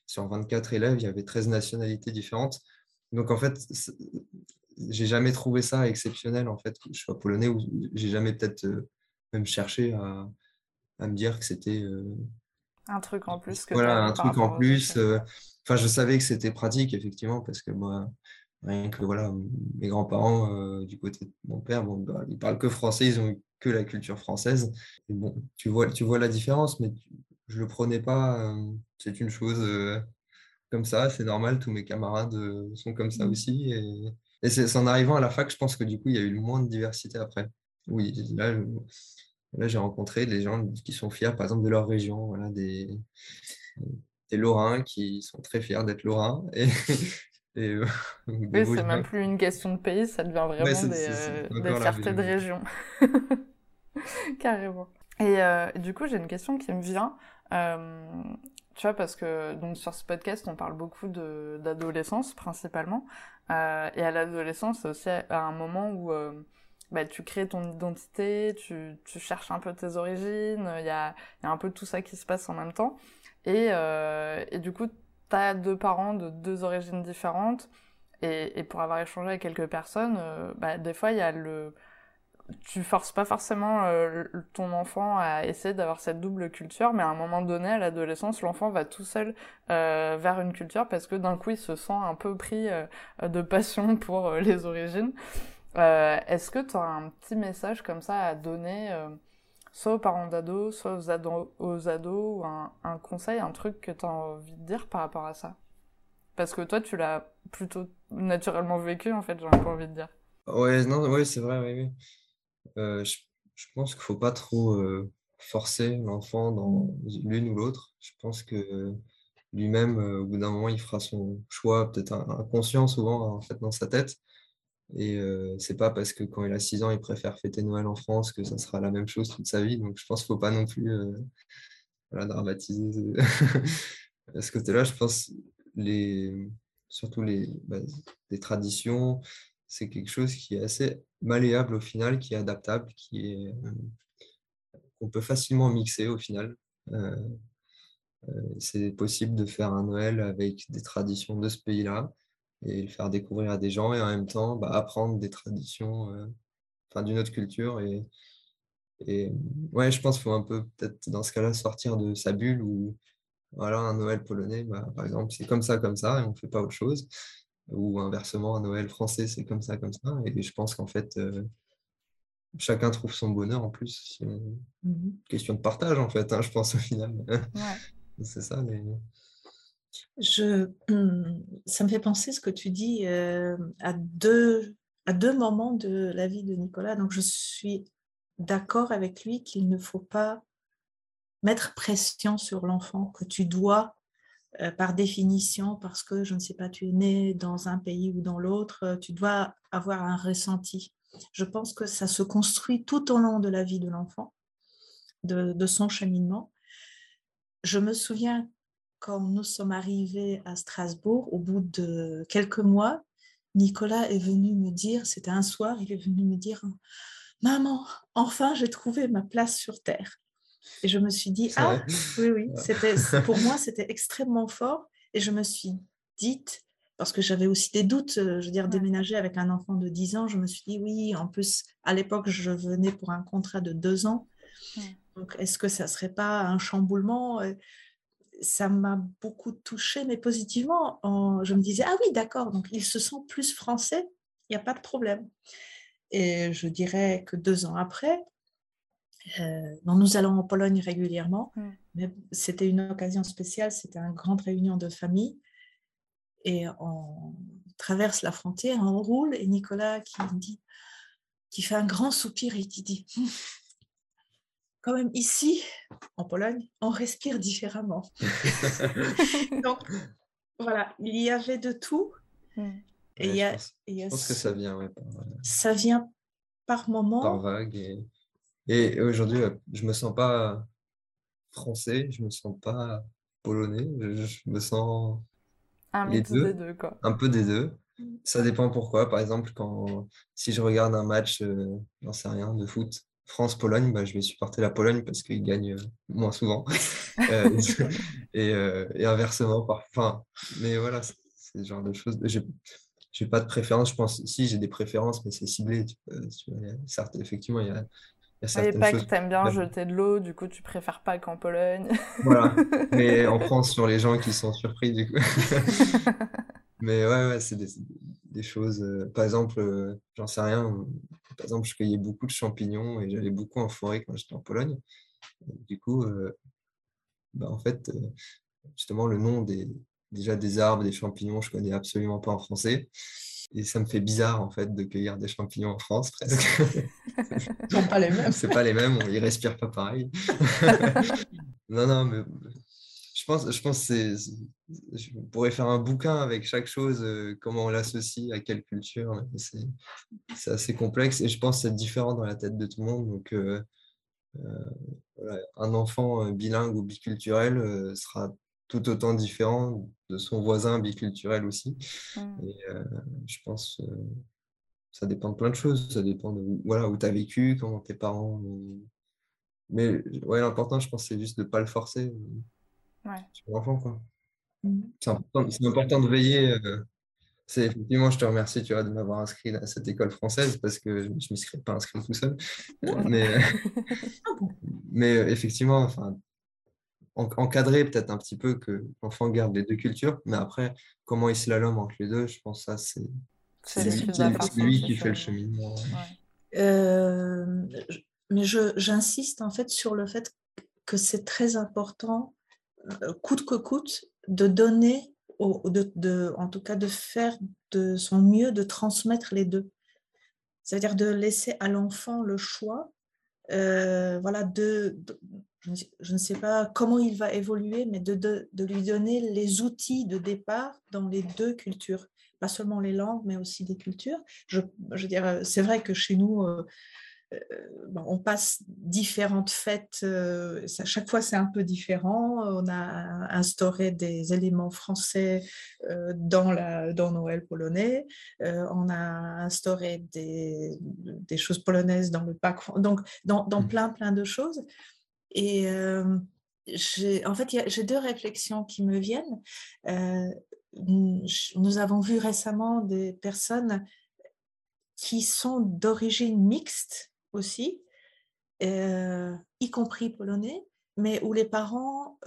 Sur 24 élèves, il y avait 13 nationalités différentes. Donc en fait, j'ai jamais trouvé ça exceptionnel, en fait, je sois polonais, ou j'ai jamais peut-être même cherché à, à, me dire que c'était... un truc en plus. Que voilà, un truc en plus. Enfin, je savais que c'était pratique, effectivement, parce que moi, Rien que voilà, mes grands-parents, euh, du côté de mon père, bon, bah, ils parlent que français, ils ont que la culture française. Et bon, tu vois, tu vois la différence, mais je le prenais pas. Euh, c'est une chose euh, comme ça, c'est normal, tous mes camarades sont comme ça mmh. aussi. Et, et c'est en arrivant à la fac, je pense que du coup, il y a eu moins de diversité après. Oui, là, là j'ai rencontré des gens qui sont fiers, par exemple, de leur région, voilà, des, des Lorrains qui sont très fiers d'être Lorrains et, euh, oui, c'est même plus une question de pays, ça devient vraiment des, euh, fiertés de région. Carrément. Et euh, du coup, j'ai une question qui me vient. tu vois, parce que donc, sur ce podcast, on parle beaucoup d'adolescence principalement. et à l'adolescence, c'est aussi à un moment où bah, tu crées ton identité, tu, tu, cherches un peu tes origines, il y a, y a, un peu tout ça qui se passe en même temps. Et, et du coup, deux parents de deux origines différentes, et, et pour avoir échangé avec quelques personnes, euh, bah, des fois, il y a le... Tu forces pas forcément euh, ton enfant à essayer d'avoir cette double culture, mais à un moment donné, à l'adolescence, l'enfant va tout seul euh, vers une culture parce que d'un coup, il se sent un peu pris de passion pour les origines. Est-ce que tu as un petit message comme ça à donner soit aux parents d'ados, soit aux ados, aux ados ou un, conseil, un truc que tu as envie de dire par rapport à ça? Parce que toi, tu l'as plutôt naturellement vécu, en fait, j'ai pas envie de dire. Ouais, non, ouais, c'est vrai, oui. Euh, je, pense qu'il ne faut pas trop euh, forcer l'enfant dans l'une ou l'autre. Je pense que lui-même, euh, au bout d'un moment, il fera son choix, peut-être inconscient souvent, en fait, dans sa tête. Et euh, c'est pas parce que quand il a 6 ans, il préfère fêter Noël en France que ça sera la même chose toute sa vie. Donc je pense qu'il ne faut pas non plus euh, dramatiser à ce côté-là. Je pense les surtout les, bah, traditions, c'est quelque chose qui est assez malléable au final, qui est adaptable, est euh, qu'on peut facilement mixer au final. c'est possible de faire un Noël avec des traditions de ce pays-là et le faire découvrir à des gens et en même temps bah, apprendre des traditions euh, enfin, d'une autre culture. Et, et ouais, je pense qu'il faut un peu peut-être dans ce cas-là sortir de sa bulle ou voilà, un Noël polonais, bah, par exemple, c'est comme ça, comme ça, et on ne fait pas autre chose. Ou inversement, un Noël français, c'est comme ça, comme ça. Et je pense qu'en fait, euh, chacun trouve son bonheur en plus. C'est une mmh question de partage, en fait, hein, je pense au final. c'est ça. Mais... Hum, ça me fait penser ce que tu dis euh, à, deux, à deux moments de la vie de Nicolas. Donc, je suis d'accord avec lui qu'il ne faut pas mettre pression sur l'enfant que tu dois, euh, par définition, parce que, je ne sais pas, tu es né dans un pays ou dans l'autre, euh, tu dois avoir un ressenti. Je pense que ça se construit tout au long de la vie de l'enfant, de son cheminement. Je me souviens quand nous sommes arrivés à Strasbourg, au bout de quelques mois, Nicolas est venu me dire, c'était un soir, il est venu me dire, Maman, enfin j'ai trouvé ma place sur Terre. Et je me suis dit, ah oui, oui, c'était, pour moi c'était extrêmement fort. Et je me suis dite, parce que j'avais aussi des doutes, euh, je veux dire, déménager avec un enfant de 10 ans, je me suis dit, oui, en plus, à l'époque, je venais pour un contrat de deux ans. Donc, est-ce que ça ne serait pas un chamboulement Ça m'a beaucoup touchée, mais positivement. Je me disais, ah oui, d'accord, donc il se sent plus français, il n'y a pas de problème. Et je dirais que deux ans après, euh, nous allons en Pologne régulièrement, mm. mais c'était une occasion spéciale, c'était une grande réunion de famille. Et on traverse la frontière, on roule, et Nicolas qui dit, qui fait un grand soupir et qui dit quand même ici, en Pologne, on respire différemment. Donc voilà, il y avait de tout. Mm. Et il y a, je, pense, que ça vient, ouais, par, ça vient par moment. Par vague. Et, et aujourd'hui, je me sens pas français, je me sens pas polonais, je, me sens un les deux, des deux quoi. un peu des deux. Mm. Ça dépend pourquoi. Par exemple, quand si je regarde un match, euh, j'en sais rien, de foot, France-Pologne, bah, je vais supporter la Pologne parce qu'ils gagnent euh, moins souvent. Euh, et, et, inversement, parfois. mais voilà, c'est ce genre de choses j'ai pas de préférence. Je pense, si j'ai des préférences, mais c'est ciblé. certes, effectivement, il y a, il y a pas que tu aimes bien jeter de l'eau, du coup, tu préfères pas qu'en Pologne. Voilà, mais en France, sur les gens qui sont surpris, du coup. Mais ouais, ouais c'est des, des, choses. Euh, par exemple, euh, j'en sais rien. Par exemple, je cueillais beaucoup de champignons et j'allais beaucoup en forêt quand j'étais en Pologne. du coup, euh, bah, en fait, justement, le nom des, déjà des arbres, des champignons, je connais absolument pas en français. Et ça me fait bizarre en fait de cueillir des champignons en France presque. Ce sont pas les mêmes. C'est pas les mêmes, ils respirent pas pareil. non, non, mais je pense, je pense que je pourrais faire un bouquin avec chaque chose, euh, comment on l'associe à quelle culture. C'est assez complexe et je pense que c'est différent dans la tête de tout le monde. Donc, euh, euh, un enfant bilingue ou biculturel sera tout autant différent de son voisin biculturel aussi. Mmh. Et je pense que ça dépend de plein de choses. Ça dépend de voilà, où tu as vécu, comment tes parents. Mais ouais, l'important, je pense, c'est juste de ne pas le forcer ouais. sur l'enfant. Quoi. Mmh. C'est important, de veiller. Euh, c'est effectivement, je te remercie tu vois, de m'avoir inscrit à cette école française parce que je ne serais pas inscrit tout seul. mais, mais effectivement, enfin, encadrer peut-être un petit peu que l'enfant garde les deux cultures, mais après, comment il slalom entre les deux, je pense que ça, c'est lui, qui fait le cheminement. Euh, mais j'insiste en fait sur le fait que c'est très important, euh, coûte que coûte, de donner, de, de, en tout cas de faire de son mieux de transmettre les deux. C'est-à-dire de laisser à l'enfant le choix euh, voilà, de, je ne sais pas comment il va évoluer, mais de, lui donner les outils de départ dans les deux cultures, pas seulement les langues, mais aussi des cultures. Je, veux dire, c'est vrai que chez nous, euh, euh, on passe différentes fêtes, euh, à chaque fois c'est un peu différent. On a instauré des éléments français dans, la, dans Noël polonais, on a instauré des, des, choses polonaises dans le Pâques, donc dans, dans mmh. plein plein de choses. Et en fait, j'ai deux réflexions qui me viennent. nous avons vu récemment des personnes qui sont d'origine mixte aussi, y compris polonais, mais où les parents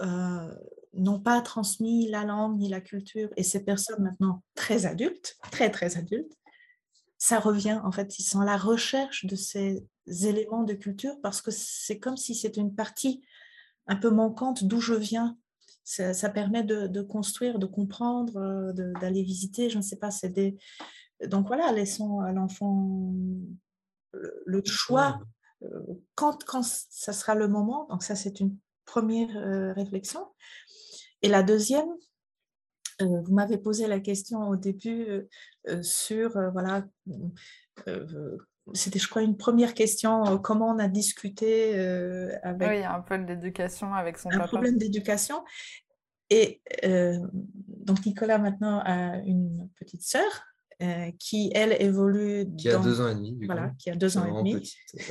n'ont pas transmis la langue ni la culture. Et ces personnes maintenant très adultes, très très adultes, ça revient en fait, ils sont à la recherche de ces éléments de culture parce que c'est comme si c'était une partie un peu manquante d'où je viens. Ça, permet de, construire, de comprendre, euh, d'aller visiter, je ne sais pas, c'est des... Donc voilà, laissons à l'enfant le, choix euh, quand, quand ça sera le moment. Donc ça, c'est une première réflexion. Et la deuxième, vous m'avez posé la question au début sur, voilà, c'était, je crois, une première question, comment on a discuté avec... Oui, un peu d'éducation avec son un problème d'éducation. Et donc, Nicolas, maintenant, a une petite sœur qui, elle, évolue... Qui a deux ans et demi, du Voilà, qui a deux ans et demi.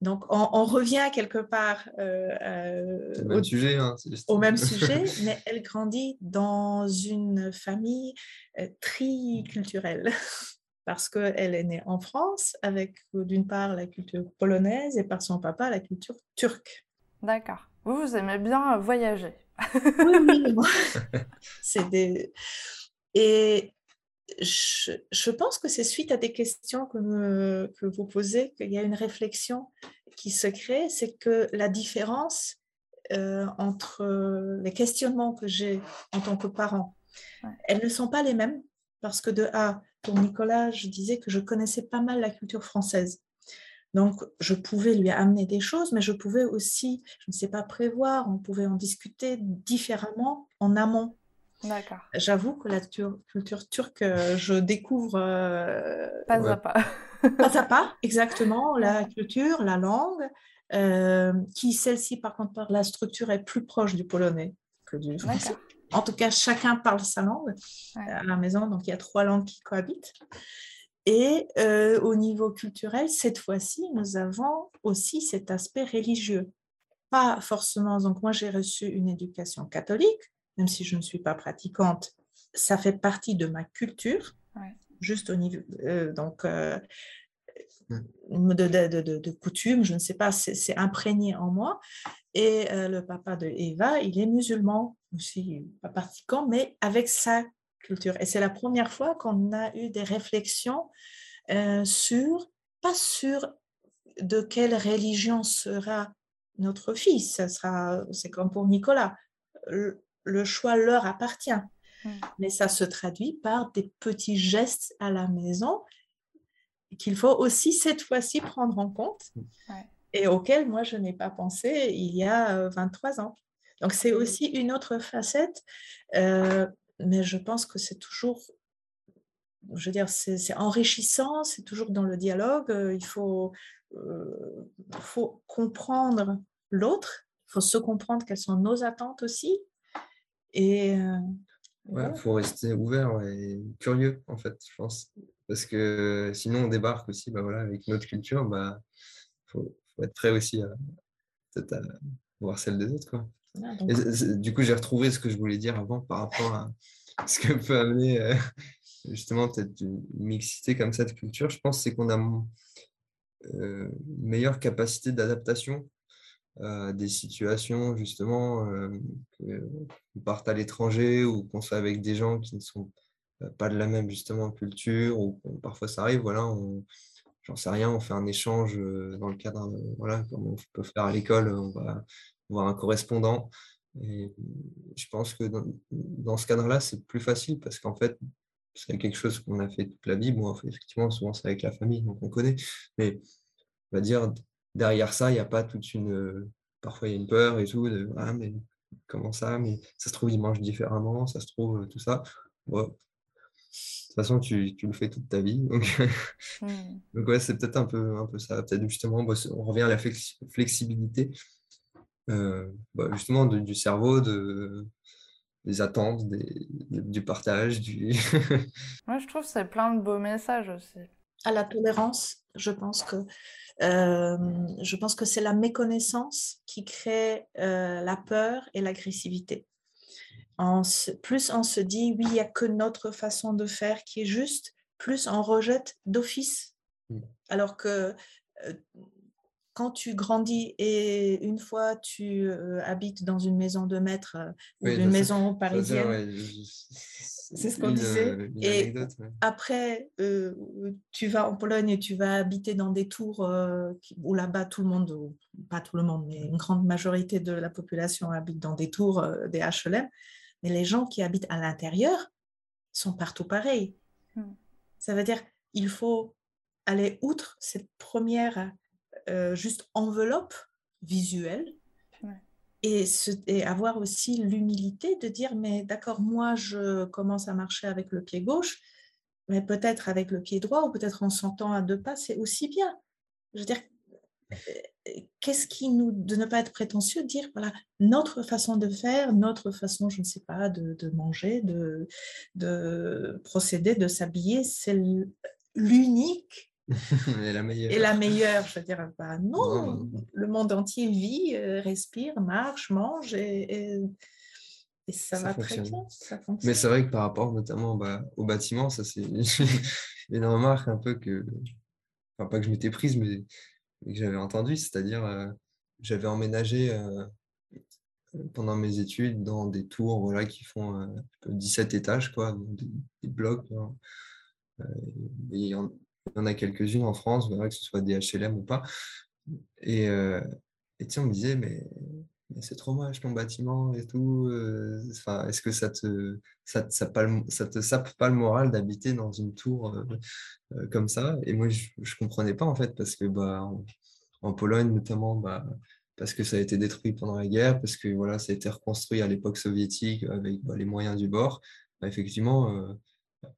Donc, on, revient quelque part euh, au, même sujet, hein, au même sujet, mais elle grandit dans une famille euh, triculturelle parce qu'elle est née en France avec d'une part la culture polonaise et par son papa la culture turque. D'accord. Vous, vous aimez bien voyager. oui, oui. C'est des... Et je, pense que c'est suite à des questions que, que vous posez qu'il y a une réflexion qui se crée, c'est que la différence euh, entre les questionnements que j'ai en tant que parent, elles ne sont pas les mêmes parce que de A, pour Nicolas, je disais que je connaissais pas mal la culture française. Donc, je pouvais lui amener des choses, mais je pouvais aussi, je ne sais pas prévoir, on pouvait en discuter différemment en amont. D'accord. J'avoue que la culture turque, euh, je découvre. Euh, pas à pas. pas à pas, exactement. La culture, la langue, euh, qui celle-ci, par contre, par la structure, est plus proche du polonais que du français. En tout cas, chacun parle sa langue à la maison, donc il y a trois langues qui cohabitent. Et au niveau culturel, cette fois-ci, nous avons aussi cet aspect religieux. Pas forcément, donc moi j'ai reçu une éducation catholique, même si je ne suis pas pratiquante, ça fait partie de ma culture, juste au niveau. Euh, donc, euh, de, de, de, coutume, je ne sais pas, c'est imprégné en moi. Et euh, le papa de Eva, il est musulman, aussi pas pratiquant, mais avec sa culture. Et c'est la première fois qu'on a eu des réflexions sur, pas sur de quelle religion sera notre fils. Ça sera, c'est comme pour Nicolas le choix leur appartient. Mm. Mais ça se traduit par des petits gestes à la maison qu'il faut aussi cette fois-ci prendre en compte et auxquels moi je n'ai pas pensé il y a 23 euh, ans. Donc c'est aussi une autre facette, euh, mais je pense que c'est toujours, je veux dire, c'est enrichissant, c'est toujours dans le dialogue, euh, il faut, faut comprendre l'autre, il faut se comprendre quelles sont nos attentes aussi, et euh, il faut rester ouvert et curieux, en fait, je pense. Parce que sinon, on débarque aussi bah, voilà, avec notre culture. Il bah, faut, être prêt aussi à, à voir celle des autres. Quoi. du coup, j'ai retrouvé ce que je voulais dire avant par rapport à ce que peut amener euh, justement peut-être une mixité comme ça de culture. Je pense c'est qu'on a euh, une meilleure capacité d'adaptation des situations justement euh, qu'on parte à l'étranger ou qu'on soit avec des gens qui ne sont pas de la même justement culture ou parfois ça arrive voilà on, j'en sais rien on fait un échange euh, dans le cadre voilà comme on peut faire à l'école on va voir un correspondant. Et je pense que dans, ce cadre là c'est plus facile parce qu'en fait c'est quelque chose qu'on a fait toute la vie. Bon effectivement souvent c'est avec la famille donc on connaît. Mais on va dire derrière ça, il n'y a pas toute une. Euh, parfois, il y a une peur et tout, de ah, mais comment ça Mais ça se trouve, il mange différemment, ça se trouve, euh, tout ça. De toute façon, tu, tu, le fais toute ta vie. Donc, mmh. donc ouais, c'est peut-être un peu, un peu ça. Peut-être justement, on revient à la flexibilité, euh, bah, justement, du cerveau, de, des attentes, du partage. Du... Moi, je trouve que c'est plein de beaux messages aussi. À la tolérance, je pense que euh, je pense que c'est la méconnaissance qui crée euh, la peur et l'agressivité. plus on se dit, oui, il n'y a que notre façon de faire qui est juste, plus on rejette d'office. Mm. Alors que euh, quand tu grandis et une fois tu habites dans une maison de maître ou une maison parisienne, c'est ce qu'on disait. Euh, et après, euh, tu vas en Pologne et tu vas habiter dans des tours euh, où là-bas, tout le monde, pas tout le monde, mais une grande majorité de la population habite dans des tours des HLM. Mais les gens qui habitent à l'intérieur sont partout pareils. Hmm. Ça veut dire il faut aller outre cette première juste enveloppe visuelle et, et avoir aussi l'humilité de dire, mais d'accord, moi, je commence à marcher avec le pied gauche, mais peut-être avec le pied droit ou peut-être en sentant à deux pas, c'est aussi bien. Je veux dire, qu'est-ce qui nous, de ne pas être prétentieux, dire, voilà, notre façon de faire, notre façon, je ne sais pas, de, de manger, de, de procéder, de s'habiller, c'est l'unique et la meilleure. Et la meilleure, je veux dire, bah non, le monde entier vit, euh, respire, marche, mange et, et, ça, va très bien. Ça Mais c'est vrai que par rapport notamment bah, au bâtiment, ça c'est une remarque un peu que, enfin pas que je m'étais prise, mais, que j'avais entendu, c'est-à-dire euh, j'avais emménagé euh, pendant mes études dans des tours voilà, qui font 17 étages, quoi, des, blocs. et il y en a quelques-unes en France, que ce soit des HLM ou pas. Et, euh, on me disait, mais, c'est trop moche ton bâtiment et tout. Euh, Est-ce que ça te, ça, ça, te sape pas le moral d'habiter dans une tour euh, euh, comme ça? Et moi, je ne comprenais pas en fait, parce que bah, en, Pologne notamment, bah, parce que ça a été détruit pendant la guerre, parce que voilà, ça a été reconstruit à l'époque soviétique avec bah, les moyens du bord. Bah, effectivement,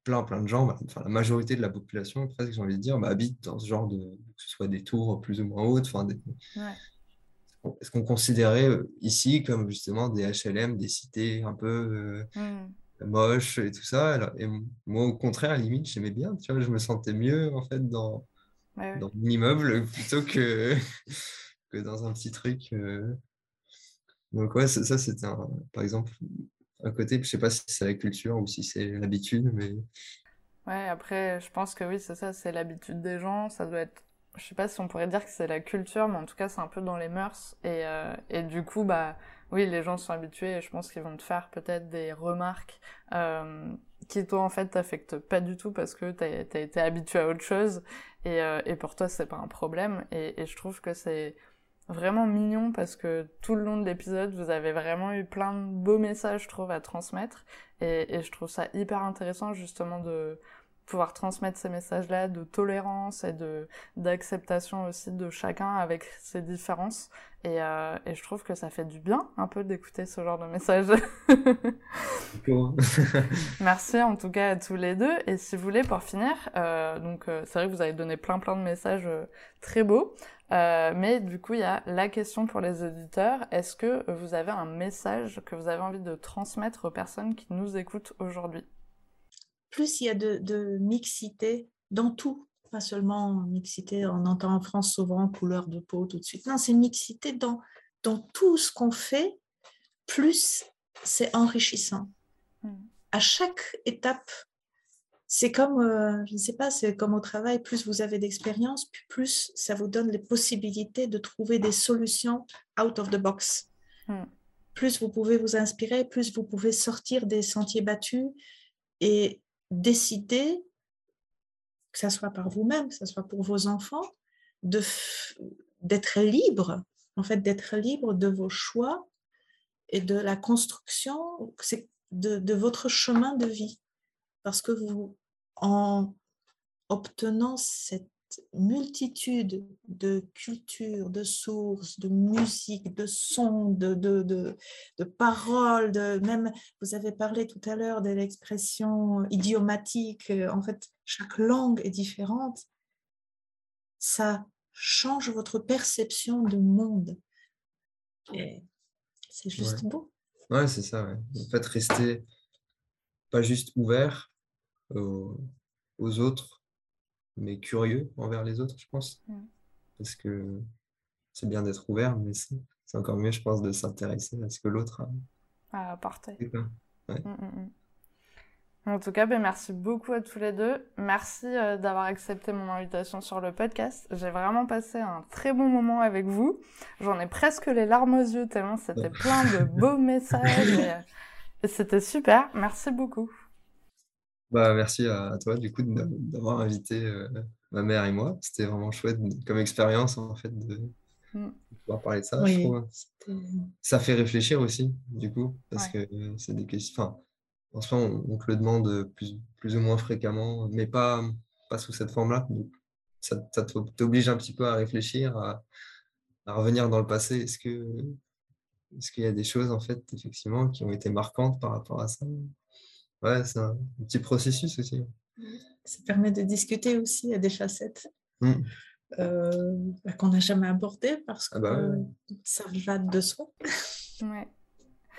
plein, plein de gens, bah, enfin, la majorité de la population, presque, j'ai envie de dire, bah, habite dans ce genre de, que ce soit des tours plus ou moins hautes. Enfin, Est-ce qu'on considérait euh, ici comme justement des HLM, des cités un peu euh, mmh. moches et tout ça Et moi, au contraire, à la limite, j'aimais bien, tu vois, je me sentais mieux en fait dans, dans mon immeuble plutôt que, que dans un petit truc. Euh. Donc, ouais, ça, c'était par exemple à côté. Je sais pas si c'est la culture ou si c'est l'habitude, mais. Ouais, après, je pense que oui, c'est ça, c'est l'habitude des gens. Ça doit être. Je sais pas si on pourrait dire que c'est la culture, mais en tout cas, c'est un peu dans les mœurs. Et, euh, et du coup, bah, oui, les gens sont habitués et je pense qu'ils vont te faire peut-être des remarques euh, qui, toi, en fait, t'affectent pas du tout parce que t'as as été habitué à autre chose. Et, euh, et pour toi, c'est pas un problème. Et, et je trouve que c'est vraiment mignon parce que tout le long de l'épisode, vous avez vraiment eu plein de beaux messages, je trouve, à transmettre. Et, je trouve ça hyper intéressant justement de pouvoir transmettre ces messages-là de tolérance et de d'acceptation aussi de chacun avec ses différences. Et, euh, et, je trouve que ça fait du bien un peu d'écouter ce genre de messages. Merci en tout cas à tous les deux. Et si vous voulez, pour finir, euh, donc euh, c'est vrai que vous avez donné plein plein de messages euh, très beaux. Euh, mais du coup, il y a la question pour les auditeurs. Est-ce que vous avez un message que vous avez envie de transmettre aux personnes qui nous écoutent aujourd'hui? Plus il y a de, mixité dans tout, pas seulement mixité, on entend en France souvent couleur de peau tout de suite. Non, c'est mixité dans, dans tout ce qu'on fait, plus c'est enrichissant. Hmm. À chaque étape c'est comme, euh, je ne sais pas, c'est comme au travail, plus vous avez d'expérience, plus ça vous donne les possibilités de trouver des solutions out of the box. Hmm. Plus vous pouvez vous inspirer, plus vous pouvez sortir des sentiers battus et décider, que ce soit par vous-même, que ce soit pour vos enfants, d'être libre, en fait, d'être libre de vos choix et de la construction de, de votre chemin de vie. Parce que vous, en obtenant cette multitude de cultures, de sources, de musique, de sons, de, de, de, paroles, de, même vous avez parlé tout à l'heure de l'expression idiomatique, en fait chaque langue est différente, ça change votre perception du monde. Et c'est juste beau. Ouais, c'est ça. En fait, rester pas juste ouvert, aux, autres, mais curieux envers les autres, je pense. Mm. Parce que c'est bien d'être ouvert, mais c'est encore mieux, je pense, de s'intéresser à ce que l'autre a à apporter. Mm, mm, en tout cas, ben, merci beaucoup à tous les deux. Merci euh, d'avoir accepté mon invitation sur le podcast. J'ai vraiment passé un très bon moment avec vous. J'en ai presque les larmes aux yeux tellement c'était plein de beaux messages. et c'était super. Merci beaucoup. Bah, merci à, toi du coup d'avoir invité euh, ma mère et moi. C'était vraiment chouette comme expérience en fait de, mm. pouvoir parler de ça. Ça fait réfléchir aussi du coup parce que c'est des questions. Enfin, en ce moment, on, te le demande plus, plus ou moins fréquemment, mais pas, pas sous cette forme-là. Ça, ça t'oblige un petit peu à réfléchir, à, à revenir dans le passé. Est-ce que Est-ce qu'il y a des choses, en fait, effectivement, qui ont été marquantes par rapport à ça? Ouais, c'est un petit processus aussi. Ça permet de discuter aussi à des facettes Mm. euh, bah, qu'on n'a jamais abordées parce que Ah bah ouais. ça va de soi. Ouais.